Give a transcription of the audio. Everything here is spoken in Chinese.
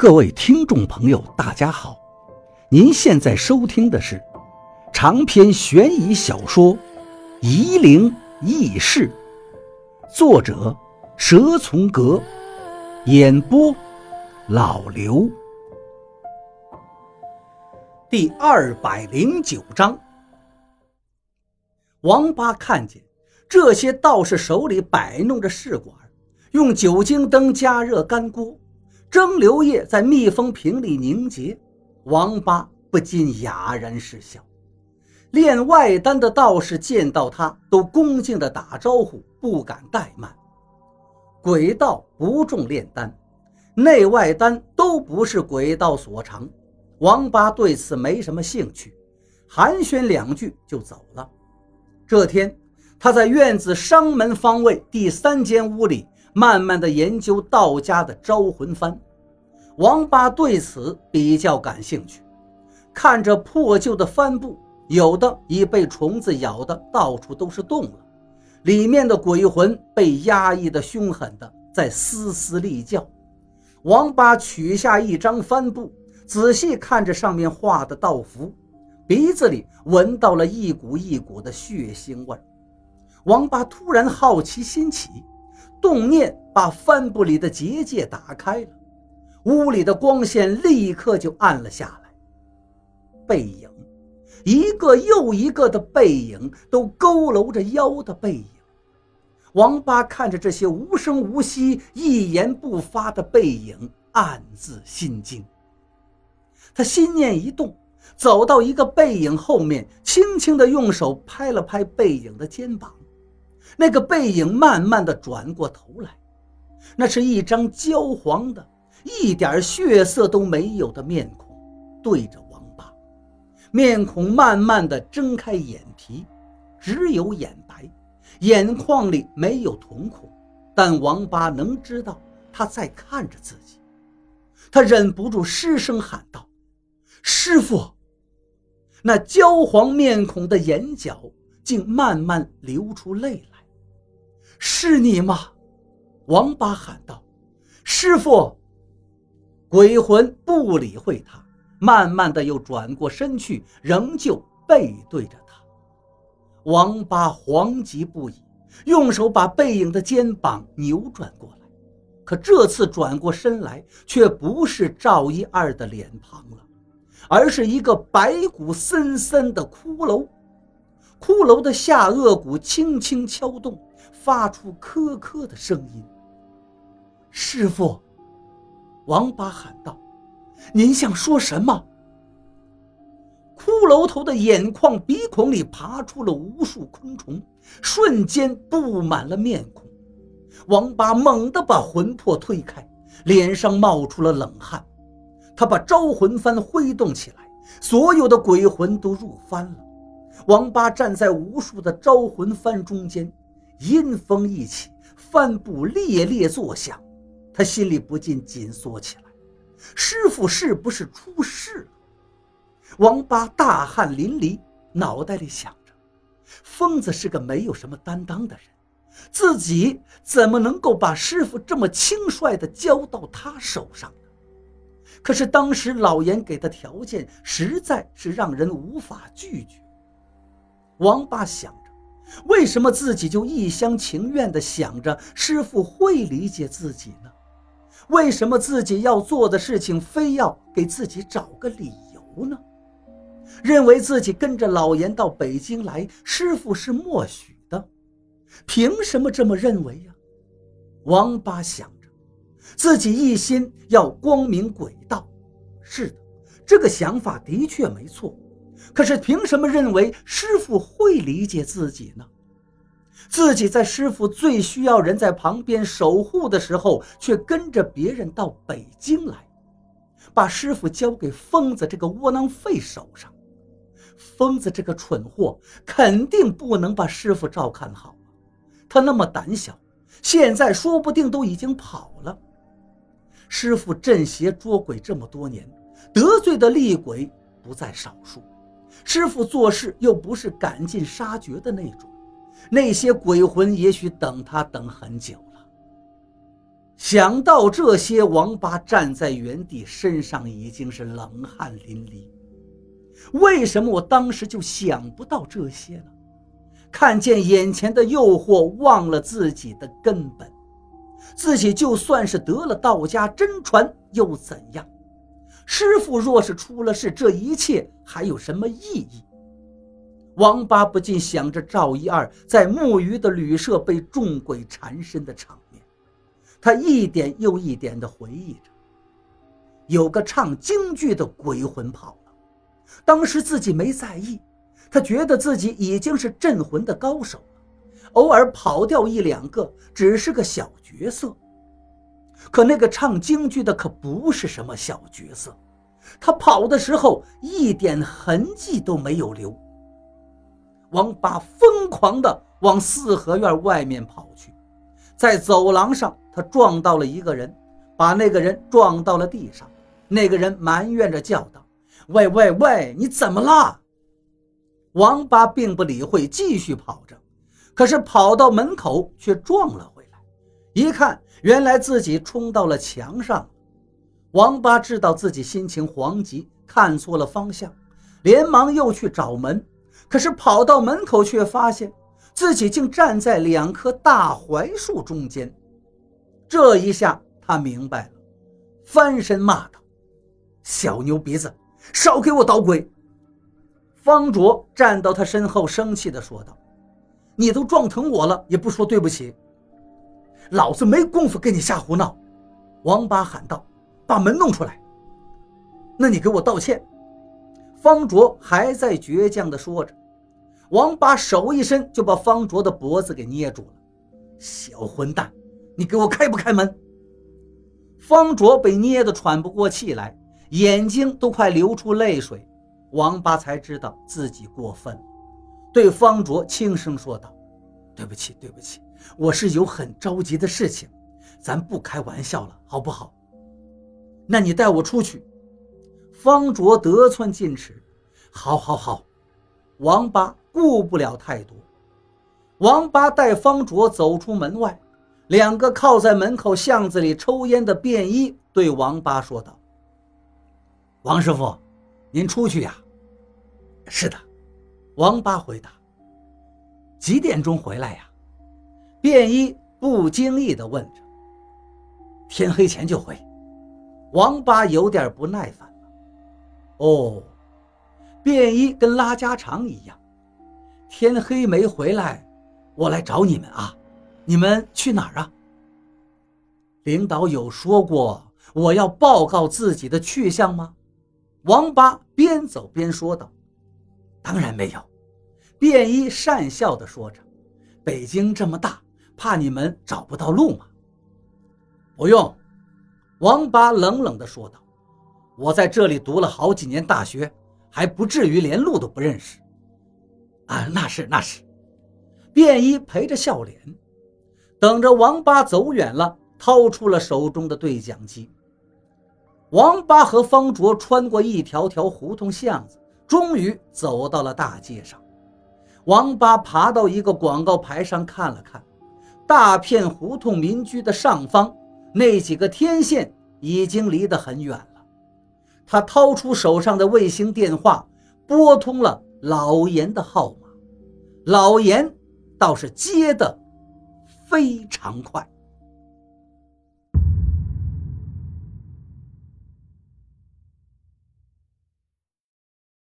各位听众朋友，大家好！您现在收听的是长篇悬疑小说《夷陵轶事》，作者蛇从阁，演播老刘。第二百零九章，王八看见这些道士手里摆弄着试管，用酒精灯加热干锅。蒸馏液在密封瓶里凝结，王八不禁哑然失笑。练外丹的道士见到他，都恭敬地打招呼，不敢怠慢。鬼道不重炼丹，内外丹都不是鬼道所长。王八对此没什么兴趣，寒暄两句就走了。这天，他在院子商门方位第三间屋里。慢慢的研究道家的招魂幡，王八对此比较感兴趣。看着破旧的帆布，有的已被虫子咬的到处都是洞了，里面的鬼魂被压抑的凶狠的在嘶嘶厉叫。王八取下一张帆布，仔细看着上面画的道符，鼻子里闻到了一股一股的血腥味王八突然好奇心起。动念把帆布里的结界打开了，屋里的光线立刻就暗了下来。背影，一个又一个的背影，都佝偻着腰的背影。王八看着这些无声无息、一言不发的背影，暗自心惊。他心念一动，走到一个背影后面，轻轻地用手拍了拍背影的肩膀。那个背影慢慢的转过头来，那是一张焦黄的、一点血色都没有的面孔，对着王八。面孔慢慢的睁开眼皮，只有眼白，眼眶里没有瞳孔，但王八能知道他在看着自己。他忍不住失声喊道：“师傅！”那焦黄面孔的眼角竟慢慢流出泪来。是你吗？王八喊道：“师傅！”鬼魂不理会他，慢慢的又转过身去，仍旧背对着他。王八惶急不已，用手把背影的肩膀扭转过来，可这次转过身来，却不是赵一二的脸庞了，而是一个白骨森森的骷髅。骷髅的下颚骨轻轻敲动。发出咯咯的声音。师傅，王八喊道：“您想说什么？”骷髅头的眼眶、鼻孔里爬出了无数昆虫，瞬间布满了面孔。王八猛地把魂魄推开，脸上冒出了冷汗。他把招魂幡挥动起来，所有的鬼魂都入幡了。王八站在无数的招魂幡中间。阴风一起，帆布猎猎作响，他心里不禁紧缩起来。师傅是不是出事了？王八大汗淋漓，脑袋里想着：疯子是个没有什么担当的人，自己怎么能够把师傅这么轻率地交到他手上呢？可是当时老严给的条件实在是让人无法拒绝。王八想着。为什么自己就一厢情愿地想着师傅会理解自己呢？为什么自己要做的事情非要给自己找个理由呢？认为自己跟着老严到北京来，师傅是默许的，凭什么这么认为呀？王八想着，自己一心要光明鬼道，是的，这个想法的确没错。可是凭什么认为师傅会理解自己呢？自己在师傅最需要人在旁边守护的时候，却跟着别人到北京来，把师傅交给疯子这个窝囊废手上。疯子这个蠢货肯定不能把师傅照看好！他那么胆小，现在说不定都已经跑了。师傅镇邪捉鬼这么多年，得罪的厉鬼不在少数。师傅做事又不是赶尽杀绝的那种，那些鬼魂也许等他等很久了。想到这些，王八站在原地，身上已经是冷汗淋漓。为什么我当时就想不到这些呢？看见眼前的诱惑，忘了自己的根本。自己就算是得了道家真传又怎样？师傅若是出了事，这一切还有什么意义？王八不禁想着赵一二在木鱼的旅社被众鬼缠身的场面。他一点又一点地回忆着，有个唱京剧的鬼魂跑了，当时自己没在意，他觉得自己已经是镇魂的高手了，偶尔跑掉一两个只是个小角色。可那个唱京剧的可不是什么小角色，他跑的时候一点痕迹都没有留。王八疯狂地往四合院外面跑去，在走廊上。他撞到了一个人，把那个人撞到了地上。那个人埋怨着叫道：“喂喂喂，你怎么了？”王八并不理会，继续跑着。可是跑到门口却撞了回来，一看，原来自己冲到了墙上。王八知道自己心情惶急，看错了方向，连忙又去找门。可是跑到门口，却发现自己竟站在两棵大槐树中间。这一下他明白了，翻身骂道：“小牛鼻子，少给我捣鬼！”方卓站到他身后，生气地说道：“你都撞疼我了，也不说对不起，老子没工夫跟你瞎胡闹。”王八喊道：“把门弄出来！”那你给我道歉。”方卓还在倔强地说着，王八手一伸，就把方卓的脖子给捏住了。小混蛋！你给我开不开门？方卓被捏得喘不过气来，眼睛都快流出泪水。王八才知道自己过分，对方卓轻声说道：“对不起，对不起，我是有很着急的事情，咱不开玩笑了，好不好？那你带我出去。”方卓得寸进尺：“好，好，好。”王八顾不了太多，王八带方卓走出门外。两个靠在门口巷子里抽烟的便衣对王八说道：“王师傅，您出去呀？”“是的。”王八回答。“几点钟回来呀？”便衣不经意地问着。“天黑前就回。”王八有点不耐烦了。“哦。”便衣跟拉家常一样，“天黑没回来，我来找你们啊。”你们去哪儿啊？领导有说过我要报告自己的去向吗？王八边走边说道：“当然没有。”便衣讪笑地说着：“北京这么大，怕你们找不到路吗？”不用，王八冷冷地说道：“我在这里读了好几年大学，还不至于连路都不认识。”啊，那是那是。便衣陪着笑脸。等着王八走远了，掏出了手中的对讲机。王八和方卓穿过一条条胡同巷子，终于走到了大街上。王八爬到一个广告牌上看了看，大片胡同民居的上方，那几个天线已经离得很远了。他掏出手上的卫星电话，拨通了老严的号码。老严倒是接的。非常快。